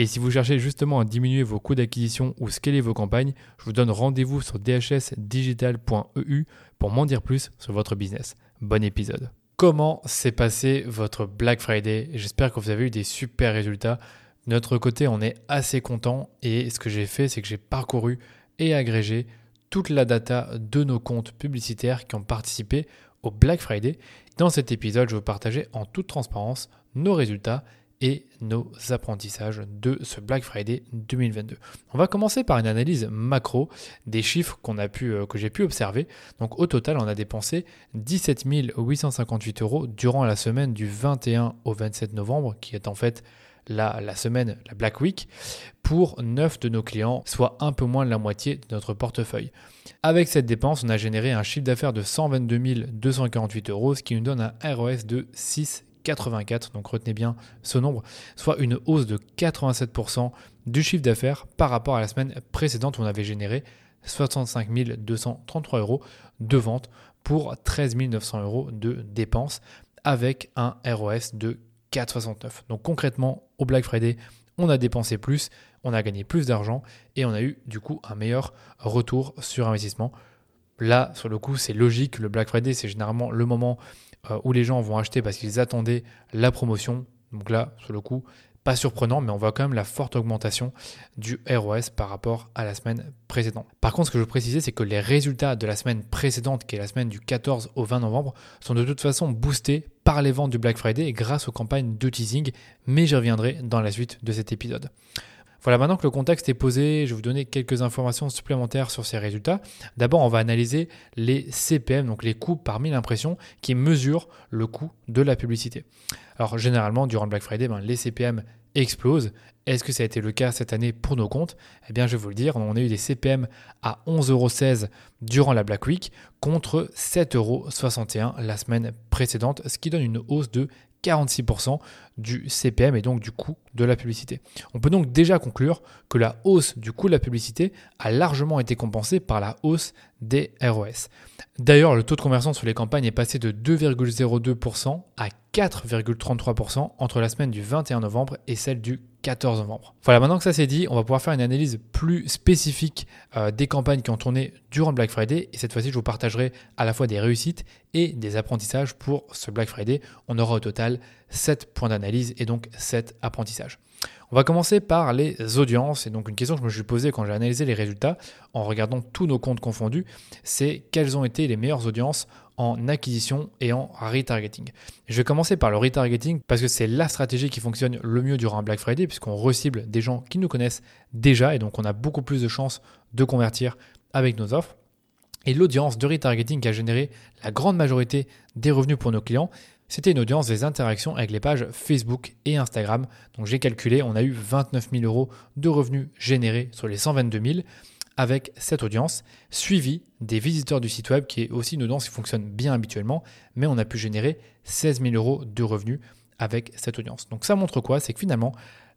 Et si vous cherchez justement à diminuer vos coûts d'acquisition ou scaler vos campagnes, je vous donne rendez-vous sur dhsdigital.eu pour m'en dire plus sur votre business. Bon épisode. Comment s'est passé votre Black Friday? J'espère que vous avez eu des super résultats. De notre côté, on est assez content et ce que j'ai fait, c'est que j'ai parcouru et agrégé toute la data de nos comptes publicitaires qui ont participé au Black Friday. Dans cet épisode, je vais vous partager en toute transparence nos résultats et nos apprentissages de ce Black Friday 2022. On va commencer par une analyse macro des chiffres euh, que j'ai pu observer. Donc au total, on a dépensé 17 858 euros durant la semaine du 21 au 27 novembre, qui est en fait la, la, semaine, la Black Week, pour 9 de nos clients, soit un peu moins de la moitié de notre portefeuille. Avec cette dépense, on a généré un chiffre d'affaires de 122 248 euros, ce qui nous donne un ROS de 6 84, donc retenez bien ce nombre, soit une hausse de 87% du chiffre d'affaires par rapport à la semaine précédente où on avait généré 65 233 euros de vente pour 13 900 euros de dépenses avec un ROS de 4,69. Donc concrètement, au Black Friday, on a dépensé plus, on a gagné plus d'argent et on a eu du coup un meilleur retour sur investissement. Là, sur le coup, c'est logique. Le Black Friday, c'est généralement le moment euh, où les gens vont acheter parce qu'ils attendaient la promotion. Donc là, sur le coup, pas surprenant, mais on voit quand même la forte augmentation du ROS par rapport à la semaine précédente. Par contre, ce que je veux préciser, c'est que les résultats de la semaine précédente, qui est la semaine du 14 au 20 novembre, sont de toute façon boostés par les ventes du Black Friday grâce aux campagnes de teasing, mais j'y reviendrai dans la suite de cet épisode. Voilà, maintenant que le contexte est posé, je vais vous donner quelques informations supplémentaires sur ces résultats. D'abord, on va analyser les CPM, donc les coûts par mille impressions, qui mesurent le coût de la publicité. Alors, généralement, durant le Black Friday, ben, les CPM explosent. Est-ce que ça a été le cas cette année pour nos comptes? Eh bien, je vais vous le dire, on a eu des CPM à 11,16€ durant la Black Week contre 7,61€ la semaine précédente, ce qui donne une hausse de 46% du CPM et donc du coût de la publicité. On peut donc déjà conclure que la hausse du coût de la publicité a largement été compensée par la hausse des ROS. D'ailleurs, le taux de conversion sur les campagnes est passé de 2,02% à 4,33% entre la semaine du 21 novembre et celle du 14 novembre. Voilà, maintenant que ça c'est dit, on va pouvoir faire une analyse plus spécifique euh, des campagnes qui ont tourné durant Black Friday. Et cette fois-ci, je vous partagerai à la fois des réussites et des apprentissages pour ce Black Friday. On aura au total 7 points d'analyse et donc 7 apprentissages. On va commencer par les audiences. Et donc une question que je me suis posée quand j'ai analysé les résultats en regardant tous nos comptes confondus, c'est quelles ont été les meilleures audiences en acquisition et en retargeting. Je vais commencer par le retargeting parce que c'est la stratégie qui fonctionne le mieux durant un Black Friday puisqu'on recible des gens qui nous connaissent déjà et donc on a beaucoup plus de chances de convertir avec nos offres. Et l'audience de retargeting qui a généré la grande majorité des revenus pour nos clients, c'était une audience des interactions avec les pages Facebook et Instagram. Donc j'ai calculé, on a eu 29 000 euros de revenus générés sur les 122 000 avec cette audience, suivie des visiteurs du site web, qui est aussi une audience qui fonctionne bien habituellement, mais on a pu générer 16 000 euros de revenus avec cette audience. Donc ça montre quoi? C'est que finalement,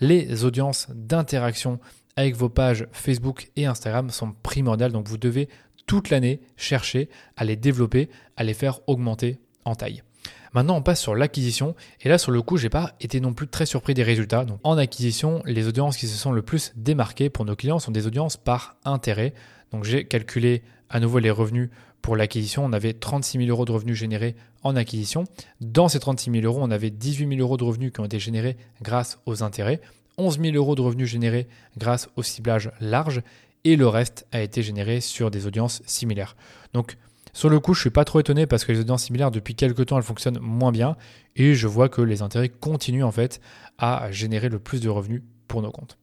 les audiences d'interaction avec vos pages Facebook et Instagram sont primordiales, donc vous devez toute l'année chercher à les développer, à les faire augmenter en taille. Maintenant, on passe sur l'acquisition. Et là, sur le coup, j'ai pas été non plus très surpris des résultats. Donc, en acquisition, les audiences qui se sont le plus démarquées pour nos clients sont des audiences par intérêt. Donc, j'ai calculé à nouveau les revenus pour l'acquisition. On avait 36 000 euros de revenus générés en acquisition. Dans ces 36 000 euros, on avait 18 000 euros de revenus qui ont été générés grâce aux intérêts, 11 000 euros de revenus générés grâce au ciblage large et le reste a été généré sur des audiences similaires. Donc sur le coup, je suis pas trop étonné parce que les audiences similaires, depuis quelques temps, elles fonctionnent moins bien et je vois que les intérêts continuent en fait à générer le plus de revenus pour nos comptes.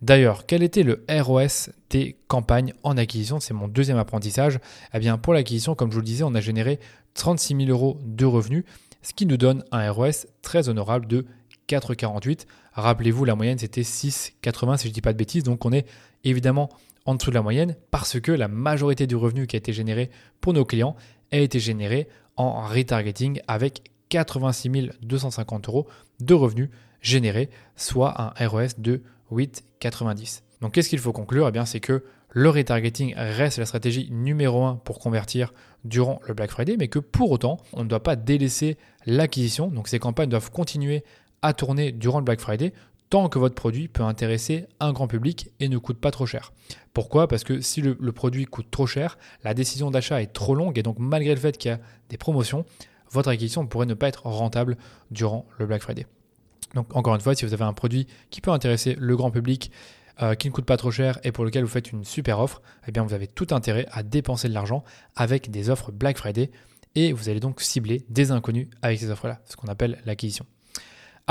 D'ailleurs, quel était le ROS des campagnes en acquisition? C'est mon deuxième apprentissage. Eh bien, pour l'acquisition, comme je vous le disais, on a généré 36 000 euros de revenus, ce qui nous donne un ROS très honorable de 4,48. Rappelez-vous, la moyenne c'était 6,80 si je ne dis pas de bêtises. Donc, on est évidemment en dessous de la moyenne parce que la majorité du revenu qui a été généré pour nos clients a été généré en retargeting avec 86 250 euros de revenus générés, soit un ROS de 8,90. Donc qu'est-ce qu'il faut conclure? Eh bien c'est que le retargeting reste la stratégie numéro 1 pour convertir durant le Black Friday, mais que pour autant, on ne doit pas délaisser l'acquisition. Donc ces campagnes doivent continuer à tourner durant le Black Friday tant que votre produit peut intéresser un grand public et ne coûte pas trop cher. Pourquoi? Parce que si le, produit coûte trop cher, la décision d'achat est trop longue et donc malgré le fait qu'il y a des promotions, votre acquisition pourrait ne pas être rentable durant le Black Friday. Donc encore une fois, si vous avez un produit qui peut intéresser le grand public, euh, qui ne coûte pas trop cher et pour lequel vous faites une super offre, eh bien vous avez tout intérêt à dépenser de l'argent avec des offres Black Friday et vous allez donc cibler des inconnus avec ces offres-là, ce qu'on appelle l'acquisition.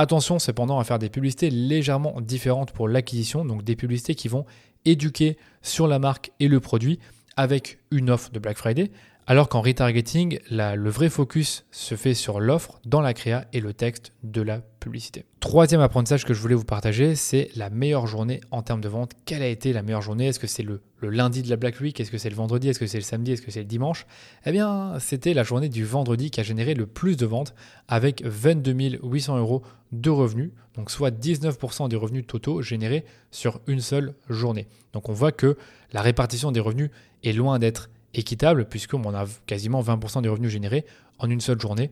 Attention cependant à faire des publicités légèrement différentes pour l'acquisition, donc des publicités qui vont éduquer sur la marque et le produit avec une offre de Black Friday, alors qu'en retargeting, le vrai focus se fait sur l'offre dans la créa et le texte de la publicité. Troisième apprentissage que je voulais vous partager, c'est la meilleure journée en termes de vente. Quelle a été la meilleure journée? Est-ce que c'est le, lundi de la Black Week? Est-ce que c'est le vendredi? Est-ce que c'est le samedi? Est-ce que c'est le dimanche? Eh bien, c'était la journée du vendredi qui a généré le plus de ventes avec 22 800 euros de revenus, donc soit 19% des revenus totaux générés sur une seule journée. Donc on voit que la répartition des revenus est loin d'être équitable, puisqu'on a quasiment 20% des revenus générés en une seule journée,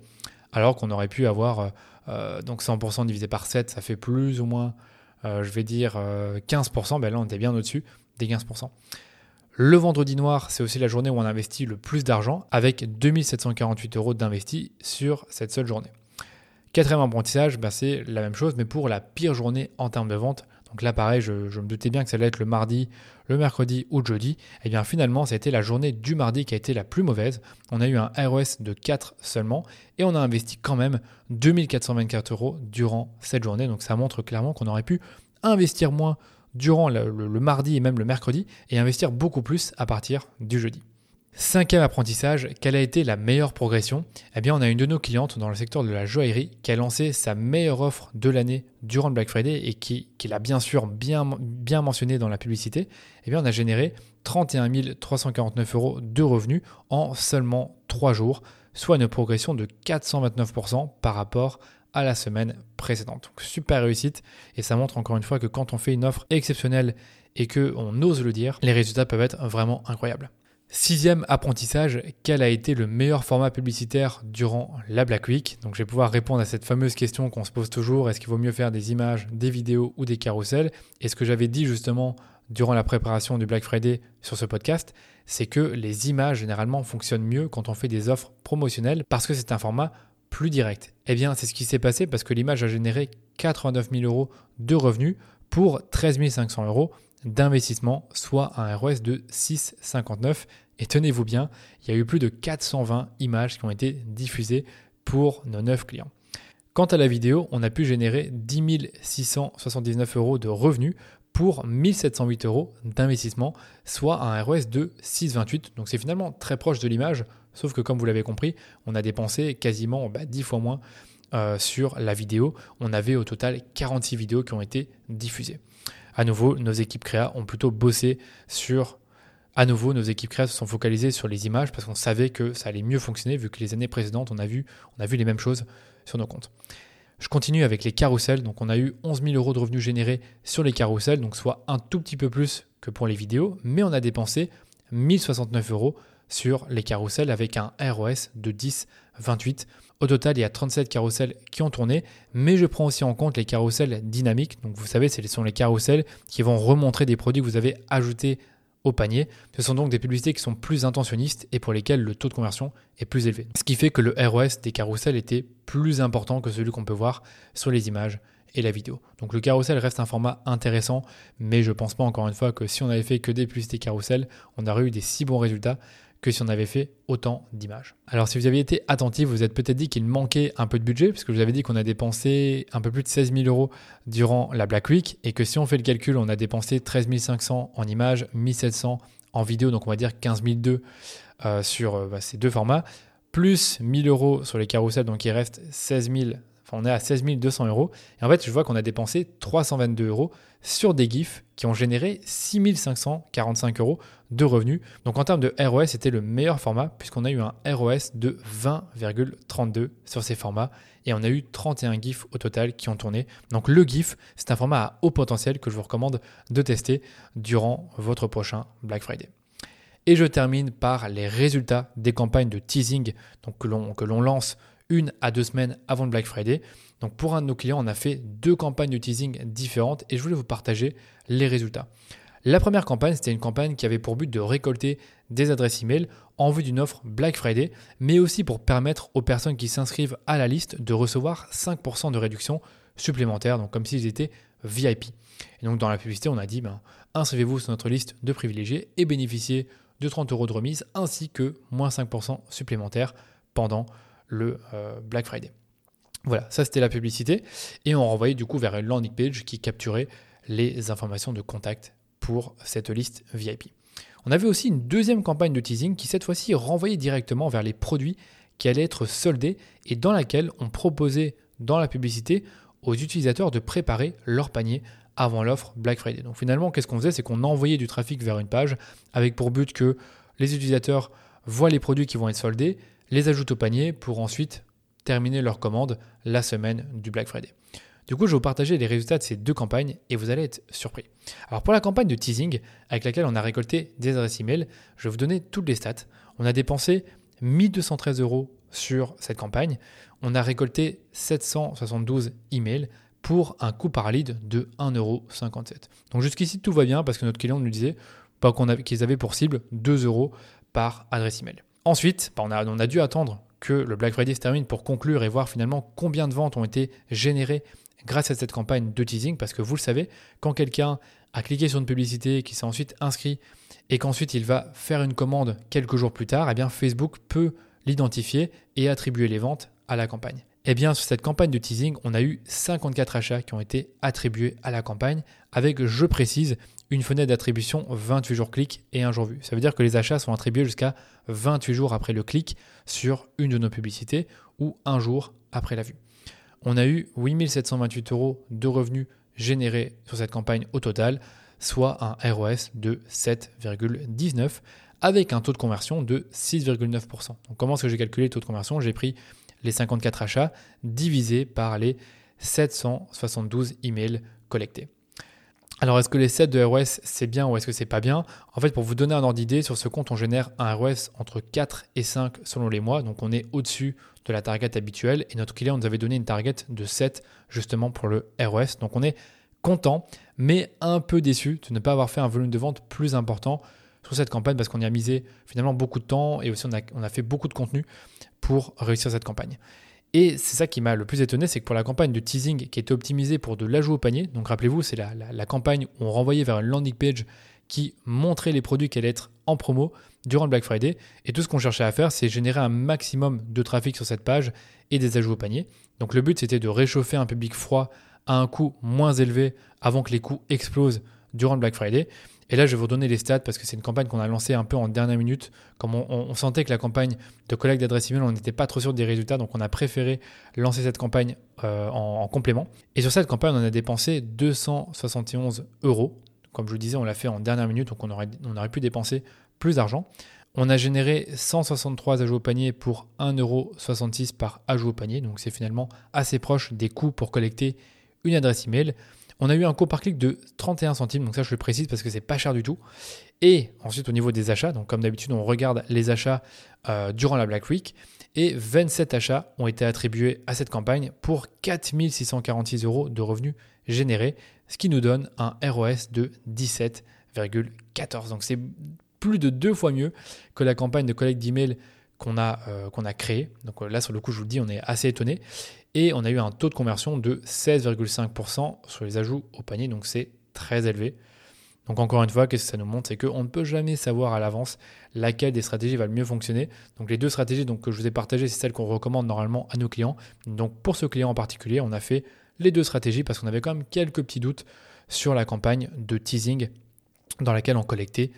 alors qu'on aurait pu avoir euh, euh, donc 100% divisé par 7, ça fait plus ou moins, euh, je vais dire, 15%, ben là on était bien au-dessus des 15%. Le vendredi noir, c'est aussi la journée où on investit le plus d'argent, avec 2748 euros d'investis sur cette seule journée. Quatrième apprentissage, ben c'est la même chose, mais pour la pire journée en termes de vente donc là, pareil, je, me doutais bien que ça allait être le mardi, le mercredi ou le jeudi. Et eh bien finalement, ça a été la journée du mardi qui a été la plus mauvaise. On a eu un ROS de 4 seulement et on a investi quand même 2424 euros durant cette journée. Donc ça montre clairement qu'on aurait pu investir moins durant le mardi et même le mercredi et investir beaucoup plus à partir du jeudi. Cinquième apprentissage, quelle a été la meilleure progression? Eh bien, on a une de nos clientes dans le secteur de la joaillerie qui a lancé sa meilleure offre de l'année durant le Black Friday et qui, l'a bien sûr bien, bien mentionné dans la publicité. Eh bien, on a généré 31 349 euros de revenus en seulement 3 jours, soit une progression de 429% par rapport à la semaine précédente. Donc, super réussite et ça montre encore une fois que quand on fait une offre exceptionnelle et qu'on ose le dire, les résultats peuvent être vraiment incroyables. Sixième apprentissage, quel a été le meilleur format publicitaire durant la Black Week? Donc je vais pouvoir répondre à cette fameuse question qu'on se pose toujours, est-ce qu'il vaut mieux faire des images, des vidéos ou des carousels? Et ce que j'avais dit justement durant la préparation du Black Friday sur ce podcast, c'est que les images généralement fonctionnent mieux quand on fait des offres promotionnelles parce que c'est un format plus direct. Eh bien c'est ce qui s'est passé parce que l'image a généré 89 000 euros de revenus pour 13 500 euros d'investissement, soit un ROS de 6,59. Et tenez-vous bien, il y a eu plus de 420 images qui ont été diffusées pour nos 9 clients. Quant à la vidéo, on a pu générer 10 679 euros de revenus pour 1708 euros d'investissement, soit un ROS de 6,28. Donc c'est finalement très proche de l'image, sauf que comme vous l'avez compris, on a dépensé quasiment 10 bah, fois moins euh, sur la vidéo. On avait au total 46 vidéos qui ont été diffusées à nouveau, nos équipes créa ont plutôt bossé sur. À nouveau, nos équipes créa se sont focalisées sur les images parce qu'on savait que ça allait mieux fonctionner vu que les années précédentes, on a vu, on a vu les mêmes choses sur nos comptes. Je continue avec les carousels. Donc, on a eu 11 000 euros de revenus générés sur les carousels, donc soit un tout petit peu plus que pour les vidéos, mais on a dépensé 1069 euros sur les carousels avec un ROS de 10,28. Au total, il y a 37 carousels qui ont tourné, mais je prends aussi en compte les carousels dynamiques. Donc vous savez, ce sont les carousels qui vont remontrer des produits que vous avez ajoutés au panier. Ce sont donc des publicités qui sont plus intentionnistes et pour lesquelles le taux de conversion est plus élevé. Ce qui fait que le ROS des carousels était plus important que celui qu'on peut voir sur les images et la vidéo. Donc le carrousel reste un format intéressant, mais je pense pas encore une fois que si on avait fait que des publicités carrousel, on aurait eu des si bons résultats que si on avait fait autant d'images. Alors si vous aviez été attentif, vous êtes peut-être dit qu'il manquait un peu de budget, puisque je vous avais dit qu'on a dépensé un peu plus de 16 000 euros durant la Black Week, et que si on fait le calcul, on a dépensé 13 500 en images, 1700 en vidéo, donc on va dire 15 200 euh, sur euh, bah, ces deux formats, plus 1000 euros sur les carousels, donc il reste 16 000 on est à 16 200 euros. Et en fait, je vois qu'on a dépensé 322 euros sur des GIFs qui ont généré 6 545 euros de revenus. Donc en termes de ROS, c'était le meilleur format puisqu'on a eu un ROS de 20,32 sur ces formats et on a eu 31 GIFs au total qui ont tourné. Donc le GIF, c'est un format à haut potentiel que je vous recommande de tester durant votre prochain Black Friday. Et je termine par les résultats des campagnes de teasing que l'on lance une à deux semaines avant le Black Friday. Donc pour un de nos clients, on a fait deux campagnes de teasing différentes et je voulais vous partager les résultats. La première campagne, c'était une campagne qui avait pour but de récolter des adresses email en vue d'une offre Black Friday, mais aussi pour permettre aux personnes qui s'inscrivent à la liste de recevoir 5% de réduction supplémentaire, donc comme s'ils étaient VIP. Et donc dans la publicité, on a dit, ben, inscrivez-vous sur notre liste de privilégiés et bénéficiez de 30 euros de remise ainsi que moins 5% supplémentaires pendant le euh, Black Friday. Voilà, ça c'était la publicité. Et on renvoyait du coup vers une landing page qui capturait les informations de contact pour cette liste VIP. On avait aussi une deuxième campagne de teasing qui cette fois-ci renvoyait directement vers les produits qui allaient être soldés et dans laquelle on proposait dans la publicité aux utilisateurs de préparer leur panier avant l'offre Black Friday. Donc finalement, qu'est-ce qu'on faisait? C'est qu'on envoyait du trafic vers une page avec pour but que les utilisateurs voient les produits qui vont être soldés, les ajoutent au panier pour ensuite terminer leur commande la semaine du Black Friday. Du coup, je vais vous partager les résultats de ces deux campagnes et vous allez être surpris. Alors pour la campagne de teasing avec laquelle on a récolté des adresses email, je vais vous donner toutes les stats. On a dépensé 1213 euros sur cette campagne. On a récolté 772 emails pour un coût par lead de 1,57€. Donc jusqu'ici, tout va bien parce que notre client nous disait qu'ils avaient pour cible 2 euros par adresse email. Ensuite, bah, on a, on a dû attendre que le Black Friday se termine pour conclure et voir finalement combien de ventes ont été générées grâce à cette campagne de teasing, parce que vous le savez, quand quelqu'un a cliqué sur une publicité, qui s'est ensuite inscrit et qu'ensuite il va faire une commande quelques jours plus tard, eh Facebook peut l'identifier et attribuer les ventes à la campagne. Eh bien, sur cette campagne de teasing, on a eu 54 achats qui ont été attribués à la campagne avec, je précise, une fenêtre d'attribution 28 jours clic et un jour vu. Ça veut dire que les achats sont attribués jusqu'à 28 jours après le clic sur une de nos publicités ou un jour après la vue. On a eu 8728 euros de revenus générés sur cette campagne au total, soit un ROS de 7,19 avec un taux de conversion de 6,9%. Donc comment est-ce que j'ai calculé le taux de conversion? J'ai pris les 54 achats divisé par les 772 emails collectés. Alors, est-ce que les 7 de ROS, c'est bien ou est-ce que c'est pas bien? En fait, pour vous donner un ordre d'idée, sur ce compte, on génère un ROS entre 4 et 5 selon les mois. Donc, on est au-dessus de la target habituelle. Et notre client nous avait donné une target de 7 justement pour le ROS. Donc, on est content, mais un peu déçu de ne pas avoir fait un volume de vente plus important sur cette campagne parce qu'on y a misé finalement beaucoup de temps et aussi on a, on a fait beaucoup de contenu pour réussir cette campagne. Et c'est ça qui m'a le plus étonné, c'est que pour la campagne de teasing qui était optimisée pour de l'ajout au panier, donc rappelez-vous, c'est la, campagne où on renvoyait vers une landing page qui montrait les produits qui allaient être en promo durant le Black Friday. Et tout ce qu'on cherchait à faire, c'est générer un maximum de trafic sur cette page et des ajouts au panier. Donc le but, c'était de réchauffer un public froid à un coût moins élevé avant que les coûts explosent durant le Black Friday. Et là, je vais vous donner les stats parce que c'est une campagne qu'on a lancée un peu en dernière minute. Comme on, sentait que la campagne de collecte d'adresse email, on n'était pas trop sûr des résultats, donc on a préféré lancer cette campagne euh, en, complément. Et sur cette campagne, on a dépensé 271 euros. Comme je vous disais, on l'a fait en dernière minute, donc on aurait, on aurait pu dépenser plus d'argent. On a généré 163 ajouts au panier pour 1,66€ par ajout au panier, donc c'est finalement assez proche des coûts pour collecter une adresse email. On a eu un coût par clic de 31 centimes, donc ça je le précise parce que c'est pas cher du tout. Et ensuite au niveau des achats, donc comme d'habitude on regarde les achats euh, durant la Black Week, et 27 achats ont été attribués à cette campagne pour 4646 euros de revenus générés, ce qui nous donne un ROS de 17,14. Donc c'est plus de deux fois mieux que la campagne de collecte d'email qu'on a, euh, qu'on a créée. Donc là, sur le coup, je vous le dis, on est assez étonné. Et on a eu un taux de conversion de 16,5% sur les ajouts au panier, donc c'est très élevé. Donc encore une fois, qu'est-ce que ça nous montre? C'est qu'on ne peut jamais savoir à l'avance laquelle des stratégies va le mieux fonctionner. Donc les deux stratégies que je vous ai partagées, c'est celles qu'on recommande normalement à nos clients. Donc pour ce client en particulier, on a fait les deux stratégies parce qu'on avait quand même quelques petits doutes sur la campagne de teasing dans laquelle on collectait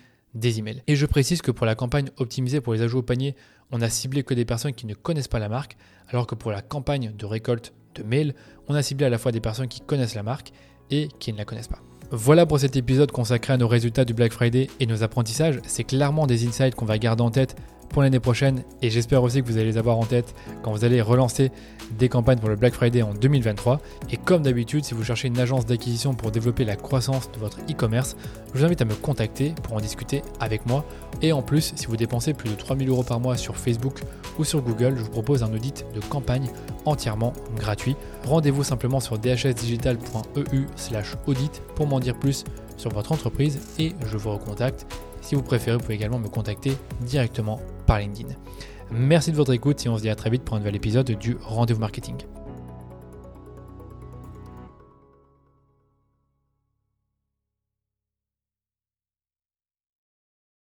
Et je précise que pour la campagne optimisée pour les ajouts au panier, on a ciblé que des personnes qui ne connaissent pas la marque, alors que pour la campagne de récolte de mails, on a ciblé à la fois des personnes qui connaissent la marque et qui ne la connaissent pas. Voilà pour cet épisode consacré à nos résultats du Black Friday et nos apprentissages. C'est clairement des insights qu'on va garder en tête pour l'année prochaine et j'espère aussi que vous allez les avoir en tête quand vous allez relancer des campagnes pour le Black Friday en 2023. Et comme d'habitude, si vous cherchez une agence d'acquisition pour développer la croissance de votre e-commerce, je vous invite à me contacter pour en discuter avec moi. Et en plus, si vous dépensez plus de 3000 euros par mois sur Facebook ou sur Google, je vous propose un audit de campagne entièrement gratuit. Rendez-vous simplement sur dhsdigital.eu slash audit pour m'en dire plus sur votre entreprise et je vous recontacte. Si vous préférez, vous pouvez également me contacter directement par LinkedIn. Merci de votre écoute et on se dit à très vite pour un nouvel épisode du Rendez-vous Marketing.